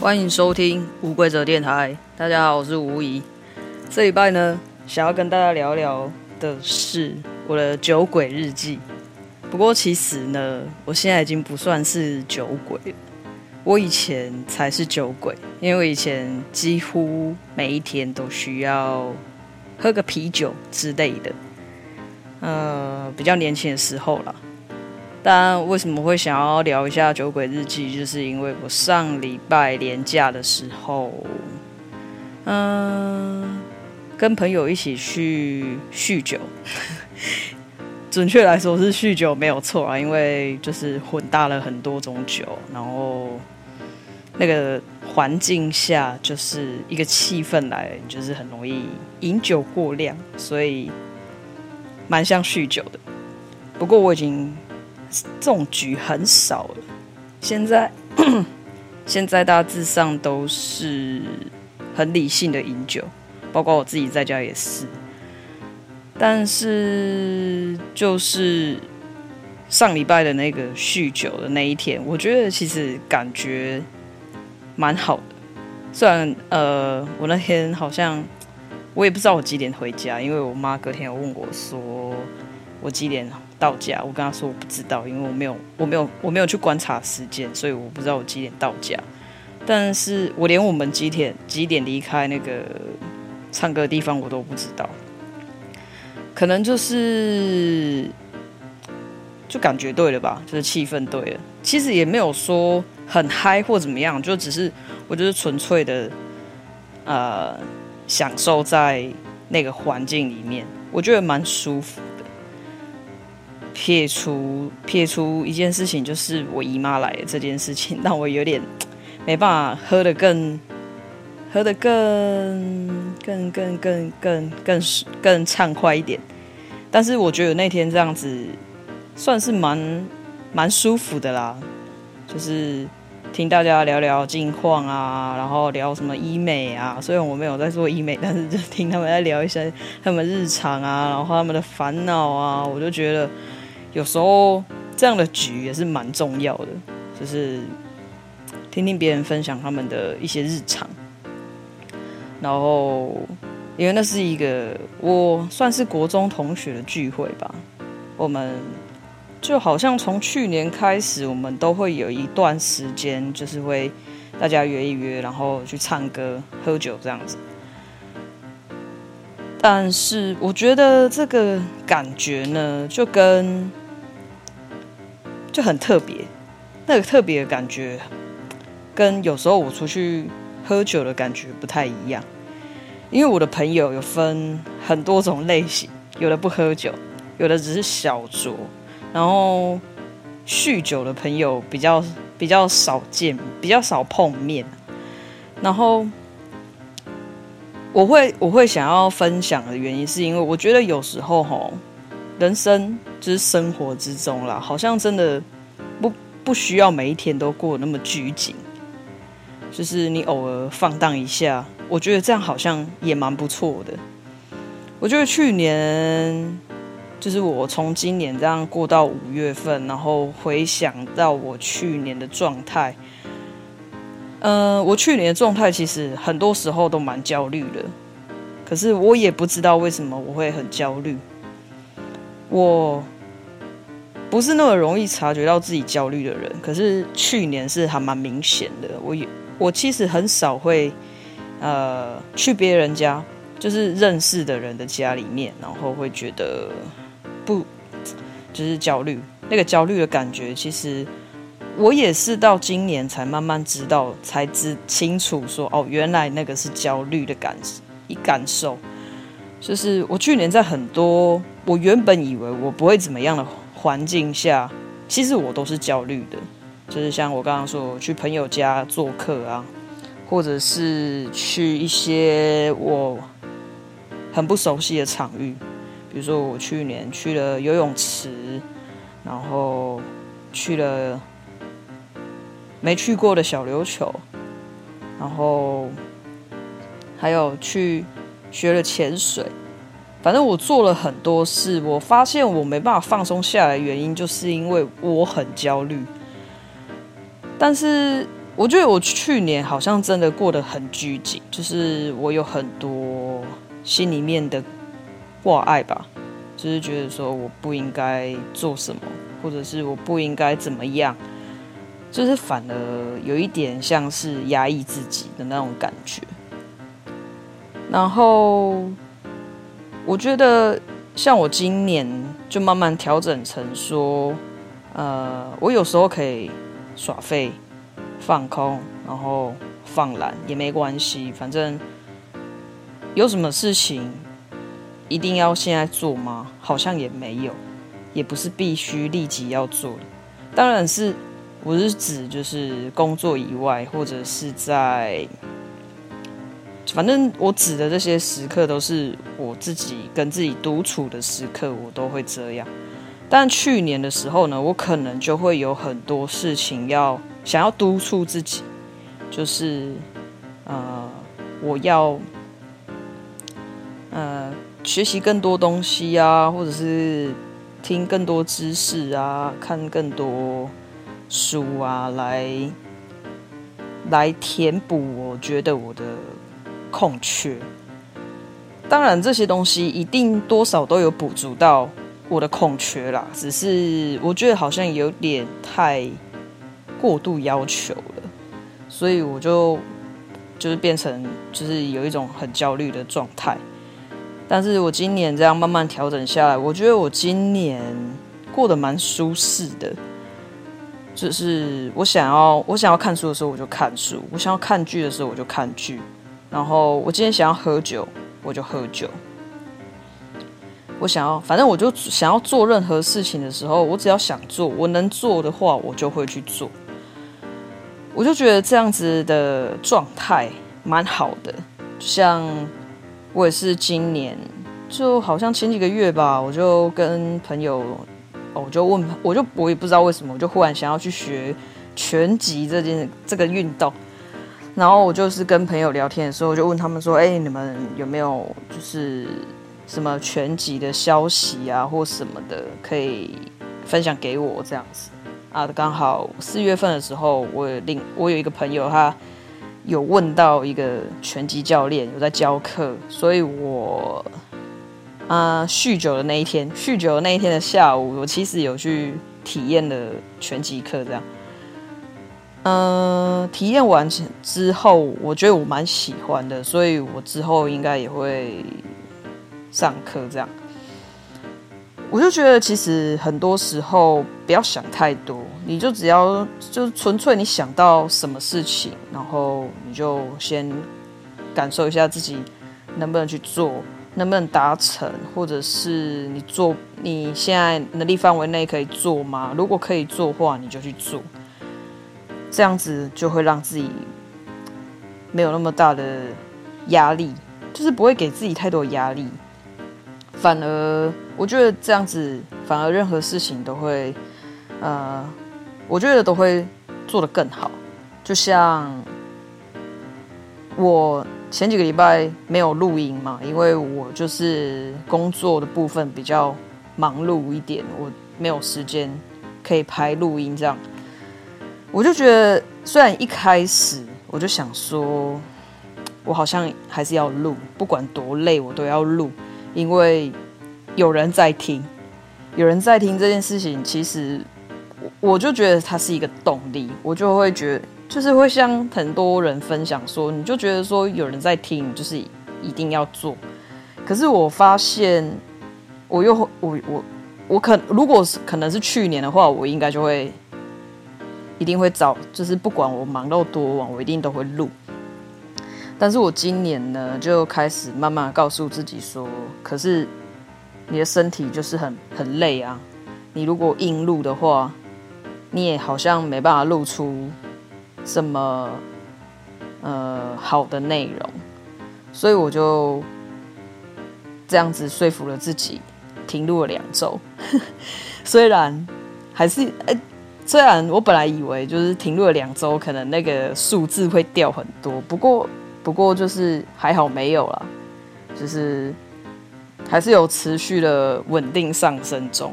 欢迎收听无规则电台。大家好，我是吴怡。这礼拜呢，想要跟大家聊聊的是我的酒鬼日记。不过其实呢，我现在已经不算是酒鬼。我以前才是酒鬼，因为我以前几乎每一天都需要喝个啤酒之类的。呃，比较年轻的时候啦。但为什么会想要聊一下酒鬼日记？就是因为我上礼拜年假的时候，嗯、跟朋友一起去酗酒，准确来说是酗酒没有错啊，因为就是混搭了很多种酒，然后那个环境下就是一个气氛来，就是很容易饮酒过量，所以蛮像酗酒的。不过我已经。这种局很少了，现在 现在大致上都是很理性的饮酒，包括我自己在家也是。但是就是上礼拜的那个酗酒的那一天，我觉得其实感觉蛮好的。虽然呃，我那天好像我也不知道我几点回家，因为我妈隔天有问我说我几点。到家，我跟他说我不知道，因为我没有，我没有，我没有去观察时间，所以我不知道我几点到家。但是我连我们几点几点离开那个唱歌的地方我都不知道，可能就是就感觉对了吧，就是气氛对了。其实也没有说很嗨或怎么样，就只是我就是纯粹的呃享受在那个环境里面，我觉得蛮舒服。撇除撇除一件事情，就是我姨妈来这件事情，让我有点没办法喝得更喝得更更更更更更更畅快一点。但是我觉得那天这样子算是蛮蛮舒服的啦，就是听大家聊聊近况啊，然后聊什么医美啊。虽然我没有在做医美，但是就听他们在聊一些他们日常啊，然后他们的烦恼啊，我就觉得。有时候这样的局也是蛮重要的，就是听听别人分享他们的一些日常，然后因为那是一个我算是国中同学的聚会吧，我们就好像从去年开始，我们都会有一段时间，就是会大家约一约，然后去唱歌、喝酒这样子。但是我觉得这个感觉呢，就跟就很特别，那个特别的感觉，跟有时候我出去喝酒的感觉不太一样。因为我的朋友有分很多种类型，有的不喝酒，有的只是小酌，然后酗酒的朋友比较比较少见，比较少碰面。然后我会我会想要分享的原因，是因为我觉得有时候吼。人生就是生活之中啦，好像真的不不需要每一天都过那么拘谨，就是你偶尔放荡一下，我觉得这样好像也蛮不错的。我觉得去年就是我从今年这样过到五月份，然后回想到我去年的状态，呃，我去年的状态其实很多时候都蛮焦虑的，可是我也不知道为什么我会很焦虑。我不是那么容易察觉到自己焦虑的人，可是去年是还蛮明显的。我也我其实很少会呃去别人家，就是认识的人的家里面，然后会觉得不就是焦虑。那个焦虑的感觉，其实我也是到今年才慢慢知道，才知清楚说哦，原来那个是焦虑的感一感受。就是我去年在很多我原本以为我不会怎么样的环境下，其实我都是焦虑的。就是像我刚刚说，去朋友家做客啊，或者是去一些我很不熟悉的场域，比如说我去年去了游泳池，然后去了没去过的小琉球，然后还有去。学了潜水，反正我做了很多事。我发现我没办法放松下来，原因就是因为我很焦虑。但是我觉得我去年好像真的过得很拘谨，就是我有很多心里面的挂碍吧，就是觉得说我不应该做什么，或者是我不应该怎么样，就是反而有一点像是压抑自己的那种感觉。然后我觉得像我今年就慢慢调整成说，呃，我有时候可以耍废。放空，然后放懒也没关系，反正有什么事情一定要现在做吗？好像也没有，也不是必须立即要做。当然是，我是指就是工作以外，或者是在，反正我指的这些时刻都是我自己跟自己独处的时刻，我都会这样。但去年的时候呢，我可能就会有很多事情要。想要督促自己，就是，呃，我要，呃，学习更多东西啊，或者是听更多知识啊，看更多书啊，来，来填补我觉得我的空缺。当然，这些东西一定多少都有补足到我的空缺啦，只是我觉得好像有点太。过度要求了，所以我就就是变成就是有一种很焦虑的状态。但是我今年这样慢慢调整下来，我觉得我今年过得蛮舒适的。就是我想要我想要看书的时候我就看书，我想要看剧的时候我就看剧。然后我今天想要喝酒我就喝酒。我想要反正我就想要做任何事情的时候，我只要想做，我能做的话我就会去做。我就觉得这样子的状态蛮好的，像我也是今年，就好像前几个月吧，我就跟朋友，哦我就问，我就我也不知道为什么，我就忽然想要去学拳击这件这个运动，然后我就是跟朋友聊天的时候，我就问他们说，哎，你们有没有就是什么拳击的消息啊，或什么的可以分享给我这样子。啊，刚好四月份的时候，我有另我有一个朋友，他有问到一个拳击教练有在教课，所以我啊酗酒的那一天，酗酒的那一天的下午，我其实有去体验了拳击课，这样。嗯、体验完之后，我觉得我蛮喜欢的，所以我之后应该也会上课这样。我就觉得，其实很多时候不要想太多，你就只要就纯粹你想到什么事情，然后你就先感受一下自己能不能去做，能不能达成，或者是你做你现在能力范围内可以做吗？如果可以做的话，你就去做，这样子就会让自己没有那么大的压力，就是不会给自己太多压力。反而，我觉得这样子，反而任何事情都会，呃，我觉得都会做得更好。就像我前几个礼拜没有录音嘛，因为我就是工作的部分比较忙碌一点，我没有时间可以拍录音这样。我就觉得，虽然一开始我就想说，我好像还是要录，不管多累，我都要录。因为有人在听，有人在听这件事情，其实我我就觉得它是一个动力，我就会觉得，就是会向很多人分享说，你就觉得说有人在听，就是一定要做。可是我发现，我又我我我可如果是可能是去年的话，我应该就会一定会找，就是不管我忙到多晚，我一定都会录。但是我今年呢，就开始慢慢告诉自己说，可是你的身体就是很很累啊。你如果硬录的话，你也好像没办法录出什么呃好的内容。所以我就这样子说服了自己，停录了两周。虽然还是哎、虽然我本来以为就是停录了两周，可能那个数字会掉很多，不过。不过就是还好没有啦，就是还是有持续的稳定上升中，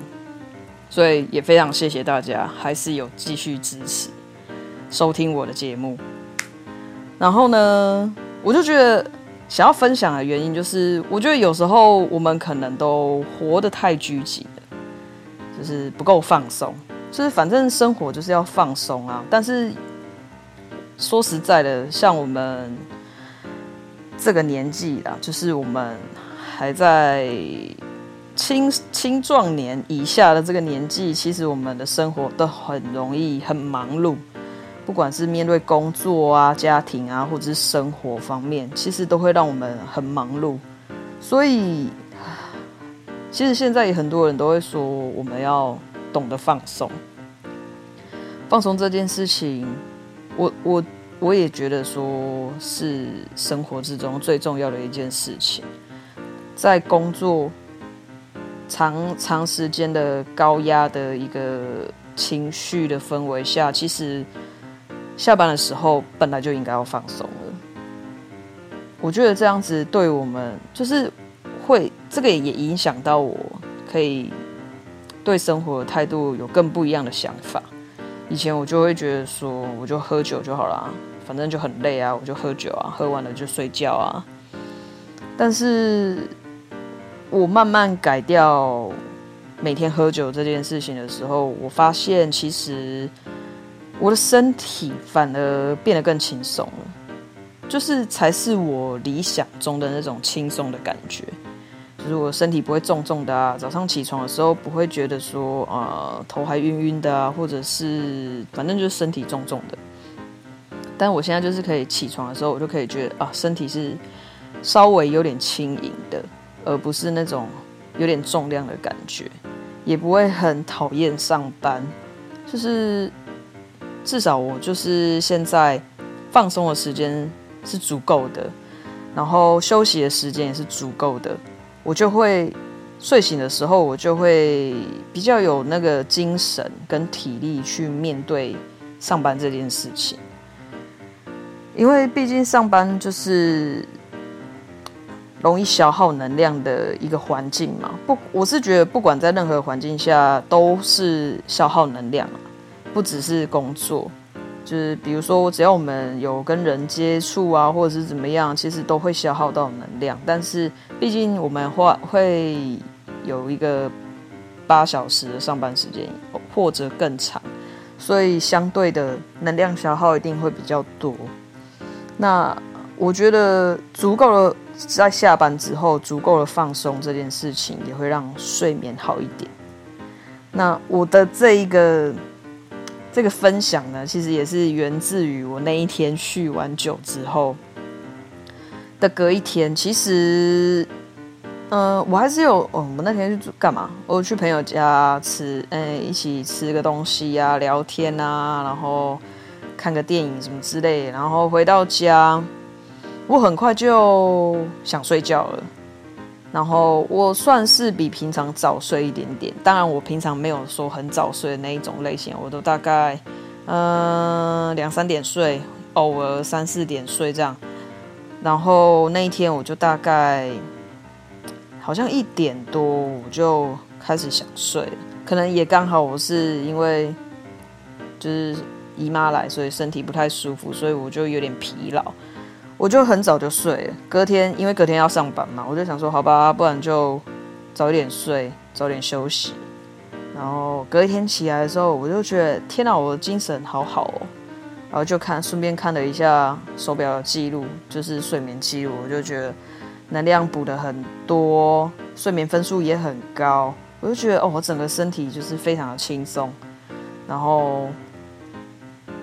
所以也非常谢谢大家，还是有继续支持。收听我的节目。然后呢，我就觉得想要分享的原因就是，我觉得有时候我们可能都活得太拘谨了，就是不够放松。就是反正生活就是要放松啊，但是说实在的，像我们这个年纪啦，就是我们还在青青壮年以下的这个年纪，其实我们的生活都很容易很忙碌。不管是面对工作啊、家庭啊，或者是生活方面，其实都会让我们很忙碌。所以，其实现在也很多人都会说，我们要懂得放松。放松这件事情，我我我也觉得说是生活之中最重要的一件事情。在工作长长时间的高压的一个情绪的氛围下，其实。下班的时候本来就应该要放松了，我觉得这样子对我们就是会这个也影响到我，可以对生活的态度有更不一样的想法。以前我就会觉得说，我就喝酒就好了，反正就很累啊，我就喝酒啊，喝完了就睡觉啊。但是我慢慢改掉每天喝酒这件事情的时候，我发现其实。我的身体反而变得更轻松了，就是才是我理想中的那种轻松的感觉，如果身体不会重重的啊，早上起床的时候不会觉得说、呃、头还晕晕的啊，或者是反正就是身体重重的。但我现在就是可以起床的时候，我就可以觉得啊身体是稍微有点轻盈的，而不是那种有点重量的感觉，也不会很讨厌上班，就是。至少我就是现在放松的时间是足够的，然后休息的时间也是足够的，我就会睡醒的时候，我就会比较有那个精神跟体力去面对上班这件事情。因为毕竟上班就是容易消耗能量的一个环境嘛，不，我是觉得不管在任何环境下都是消耗能量。不只是工作，就是比如说，只要我们有跟人接触啊，或者是怎么样，其实都会消耗到能量。但是毕竟我们会会有一个八小时的上班时间，或者更长，所以相对的能量消耗一定会比较多。那我觉得足够的在下班之后足够的放松这件事情，也会让睡眠好一点。那我的这一个。这个分享呢，其实也是源自于我那一天酗完酒之后的隔一天。其实，嗯、呃，我还是有，哦，我那天去干嘛？我去朋友家吃，哎，一起吃个东西啊，聊天啊，然后看个电影什么之类。然后回到家，我很快就想睡觉了。然后我算是比平常早睡一点点，当然我平常没有说很早睡的那一种类型，我都大概嗯两三点睡，偶尔三四点睡这样。然后那一天我就大概好像一点多我就开始想睡，可能也刚好我是因为就是姨妈来，所以身体不太舒服，所以我就有点疲劳。我就很早就睡了，隔天因为隔天要上班嘛，我就想说好吧，不然就早一点睡，早点休息。然后隔一天起来的时候，我就觉得天哪，我的精神好好哦。然后就看顺便看了一下手表的记录，就是睡眠记录，我就觉得能量补得很多，睡眠分数也很高。我就觉得哦，我整个身体就是非常的轻松，然后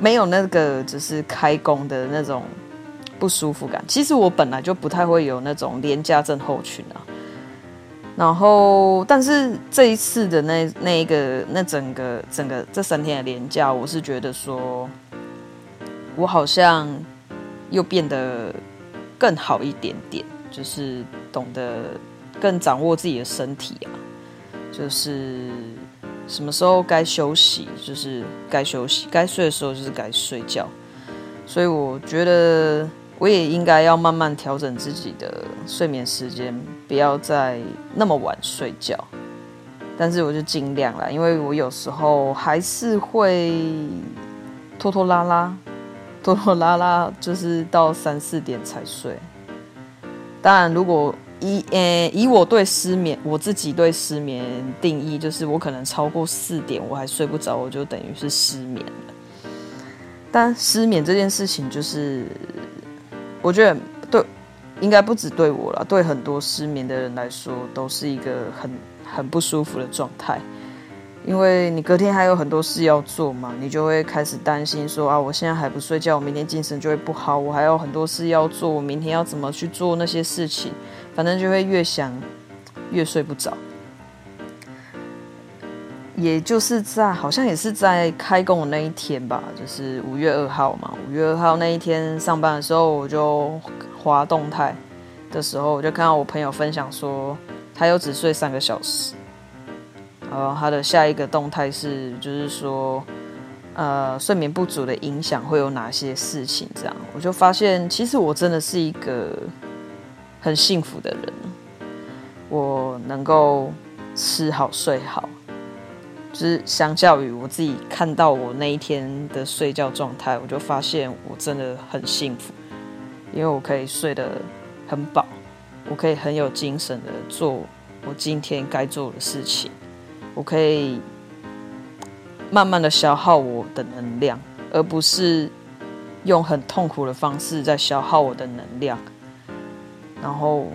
没有那个只是开工的那种。不舒服感，其实我本来就不太会有那种廉价症候群啊。然后，但是这一次的那那一个那整个整个这三天的廉价，我是觉得说，我好像又变得更好一点点，就是懂得更掌握自己的身体啊，就是什么时候该休息，就是该休息；该睡的时候就是该睡觉。所以我觉得。我也应该要慢慢调整自己的睡眠时间，不要再那么晚睡觉。但是我就尽量啦，因为我有时候还是会拖拖拉拉，拖拖拉拉，就是到三四点才睡。当然，如果以呃以我对失眠，我自己对失眠定义，就是我可能超过四点我还睡不着，我就等于是失眠了。但失眠这件事情，就是我觉得对，应该不止对我啦，对很多失眠的人来说，都是一个很很不舒服的状态。因为你隔天还有很多事要做嘛，你就会开始担心说啊，我现在还不睡觉，我明天精神就会不好。我还有很多事要做，我明天要怎么去做那些事情？反正就会越想越睡不着。也就是在好像也是在开工的那一天吧，就是五月二号嘛。五月二号那一天上班的时候，我就滑动态的时候，我就看到我朋友分享说，他又只睡三个小时。然后，他的下一个动态是，就是说，呃，睡眠不足的影响会有哪些事情？这样，我就发现，其实我真的是一个很幸福的人，我能够吃好睡好，就是相较于我自己看到我那一天的睡觉状态，我就发现我真的很幸福，因为我可以睡得很饱，我可以很有精神的做我今天该做的事情。我可以慢慢的消耗我的能量，而不是用很痛苦的方式在消耗我的能量。然后，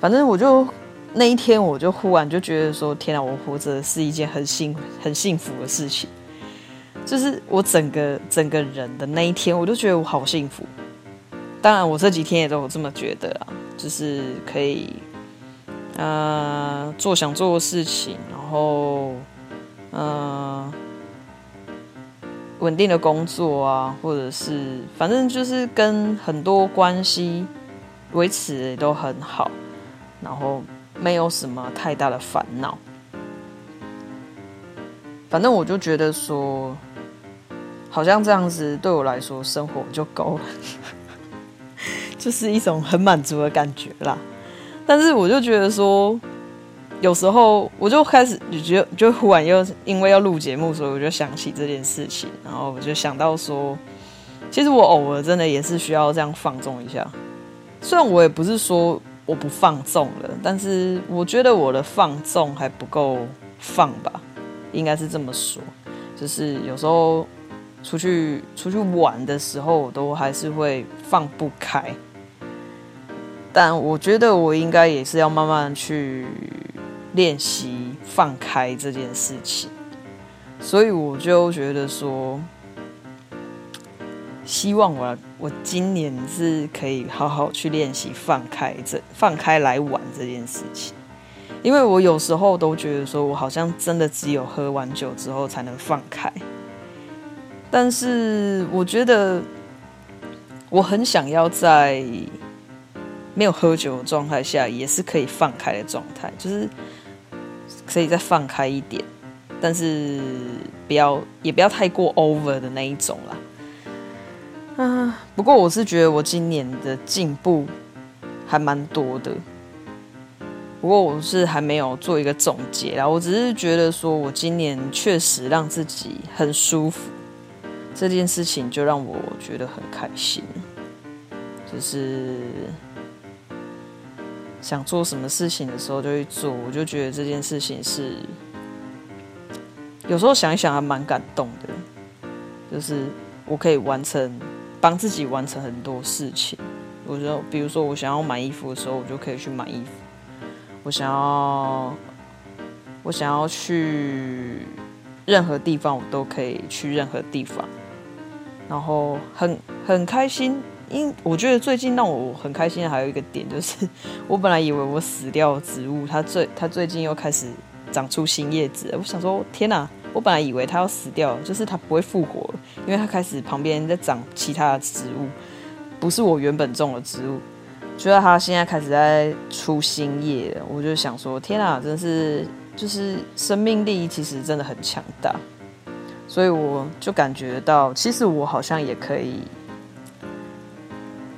反正我就那一天，我就忽然就觉得说：“天啊，我活着是一件很幸很幸福的事情。”就是我整个整个人的那一天，我就觉得我好幸福。当然，我这几天也都有这么觉得啊，就是可以。呃，做想做的事情，然后，呃，稳定的工作啊，或者是反正就是跟很多关系维持的都很好，然后没有什么太大的烦恼。反正我就觉得说，好像这样子对我来说生活就够了，就是一种很满足的感觉啦。但是我就觉得说，有时候我就开始就，就忽然又因为要录节目，所以我就想起这件事情，然后我就想到说，其实我偶尔真的也是需要这样放纵一下。虽然我也不是说我不放纵了，但是我觉得我的放纵还不够放吧，应该是这么说。就是有时候出去出去玩的时候，我都还是会放不开。但我觉得我应该也是要慢慢去练习放开这件事情，所以我就觉得说，希望我我今年是可以好好去练习放开这放开来玩这件事情，因为我有时候都觉得说我好像真的只有喝完酒之后才能放开，但是我觉得我很想要在。没有喝酒的状态下也是可以放开的状态，就是可以再放开一点，但是不要也不要太过 over 的那一种啦。啊，不过我是觉得我今年的进步还蛮多的，不过我是还没有做一个总结啦，我只是觉得说我今年确实让自己很舒服，这件事情就让我觉得很开心，就是。想做什么事情的时候就去做，我就觉得这件事情是有时候想一想还蛮感动的，就是我可以完成帮自己完成很多事情。我就比如说我想要买衣服的时候，我就可以去买衣服；我想要我想要去任何地方，我都可以去任何地方，然后很很开心。因我觉得最近让我很开心的还有一个点，就是我本来以为我死掉的植物，它最它最近又开始长出新叶子。我想说，天哪！我本来以为它要死掉，就是它不会复活，因为它开始旁边在长其他的植物，不是我原本种的植物。觉得它现在开始在出新叶，我就想说，天啊！真是就是生命力其实真的很强大，所以我就感觉到，其实我好像也可以。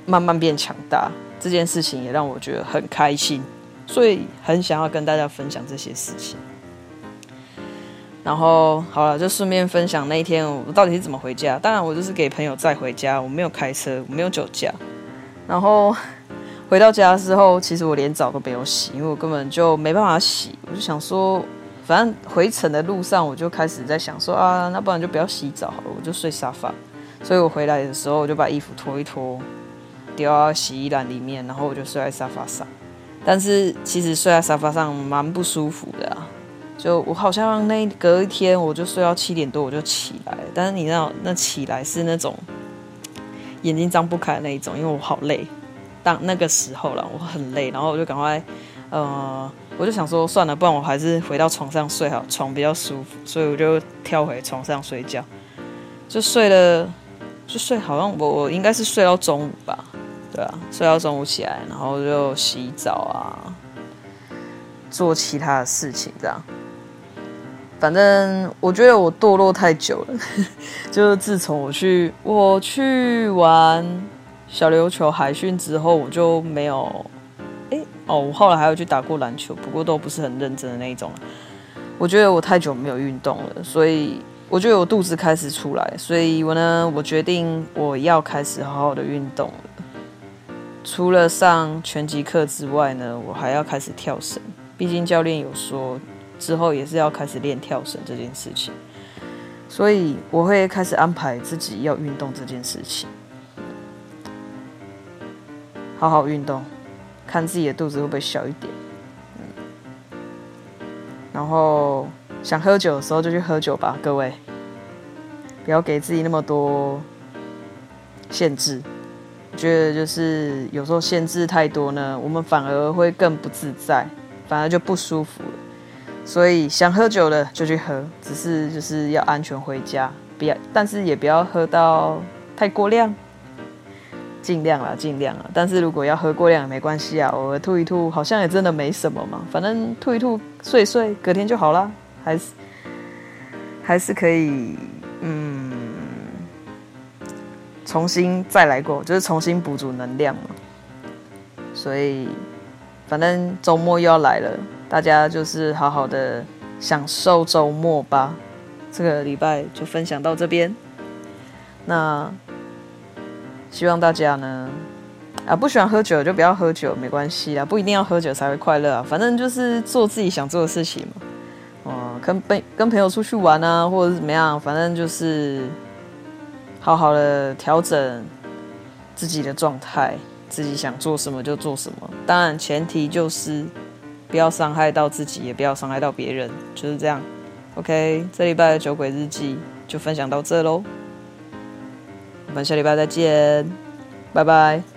慢慢变强大这件事情也让我觉得很开心，所以很想要跟大家分享这些事情。然后好了，就顺便分享那一天我到底是怎么回家。当然，我就是给朋友载回家，我没有开车，我没有酒驾。然后回到家的时候，其实我连澡都没有洗，因为我根本就没办法洗。我就想说，反正回程的路上，我就开始在想说啊，那不然就不要洗澡了，我就睡沙发。所以我回来的时候，我就把衣服脱一脱，丢到洗衣篮里面，然后我就睡在沙发上。但是其实睡在沙发上蛮不舒服的啊。就我好像那隔一天我就睡到七点多我就起来，但是你知道那起来是那种眼睛张不开的那一种，因为我好累。当那个时候了，我很累，然后我就赶快，呃，我就想说算了，不然我还是回到床上睡好，床比较舒服，所以我就跳回床上睡觉，就睡了，就睡好像我我应该是睡到中午吧，对啊，睡到中午起来，然后就洗澡啊，做其他的事情这样。反正我觉得我堕落太久了，就是自从我去我去玩小琉球海训之后，我就没有哎哦，我后来还有去打过篮球，不过都不是很认真的那一种。我觉得我太久没有运动了，所以我觉得我肚子开始出来，所以我呢，我决定我要开始好好的运动了。除了上拳击课之外呢，我还要开始跳绳，毕竟教练有说。之后也是要开始练跳绳这件事情，所以我会开始安排自己要运动这件事情，好好运动，看自己的肚子会不会小一点，嗯，然后想喝酒的时候就去喝酒吧，各位，不要给自己那么多限制，我觉得就是有时候限制太多呢，我们反而会更不自在，反而就不舒服了。所以想喝酒的就去喝，只是就是要安全回家，不要，但是也不要喝到太过量，尽量啦，尽量啦。但是如果要喝过量也没关系啊，偶尔吐一吐，好像也真的没什么嘛，反正吐一吐，睡一睡，隔天就好啦，还是还是可以，嗯，重新再来过，就是重新补足能量嘛。所以，反正周末又要来了。大家就是好好的享受周末吧。这个礼拜就分享到这边。那希望大家呢，啊，不喜欢喝酒就不要喝酒，没关系啊，不一定要喝酒才会快乐啊。反正就是做自己想做的事情嘛。哦、嗯，跟朋跟朋友出去玩啊，或者是怎么样，反正就是好好的调整自己的状态，自己想做什么就做什么。当然前提就是。不要伤害到自己，也不要伤害到别人，就是这样。OK，这礼拜的酒鬼日记就分享到这喽，我们下礼拜再见，拜拜。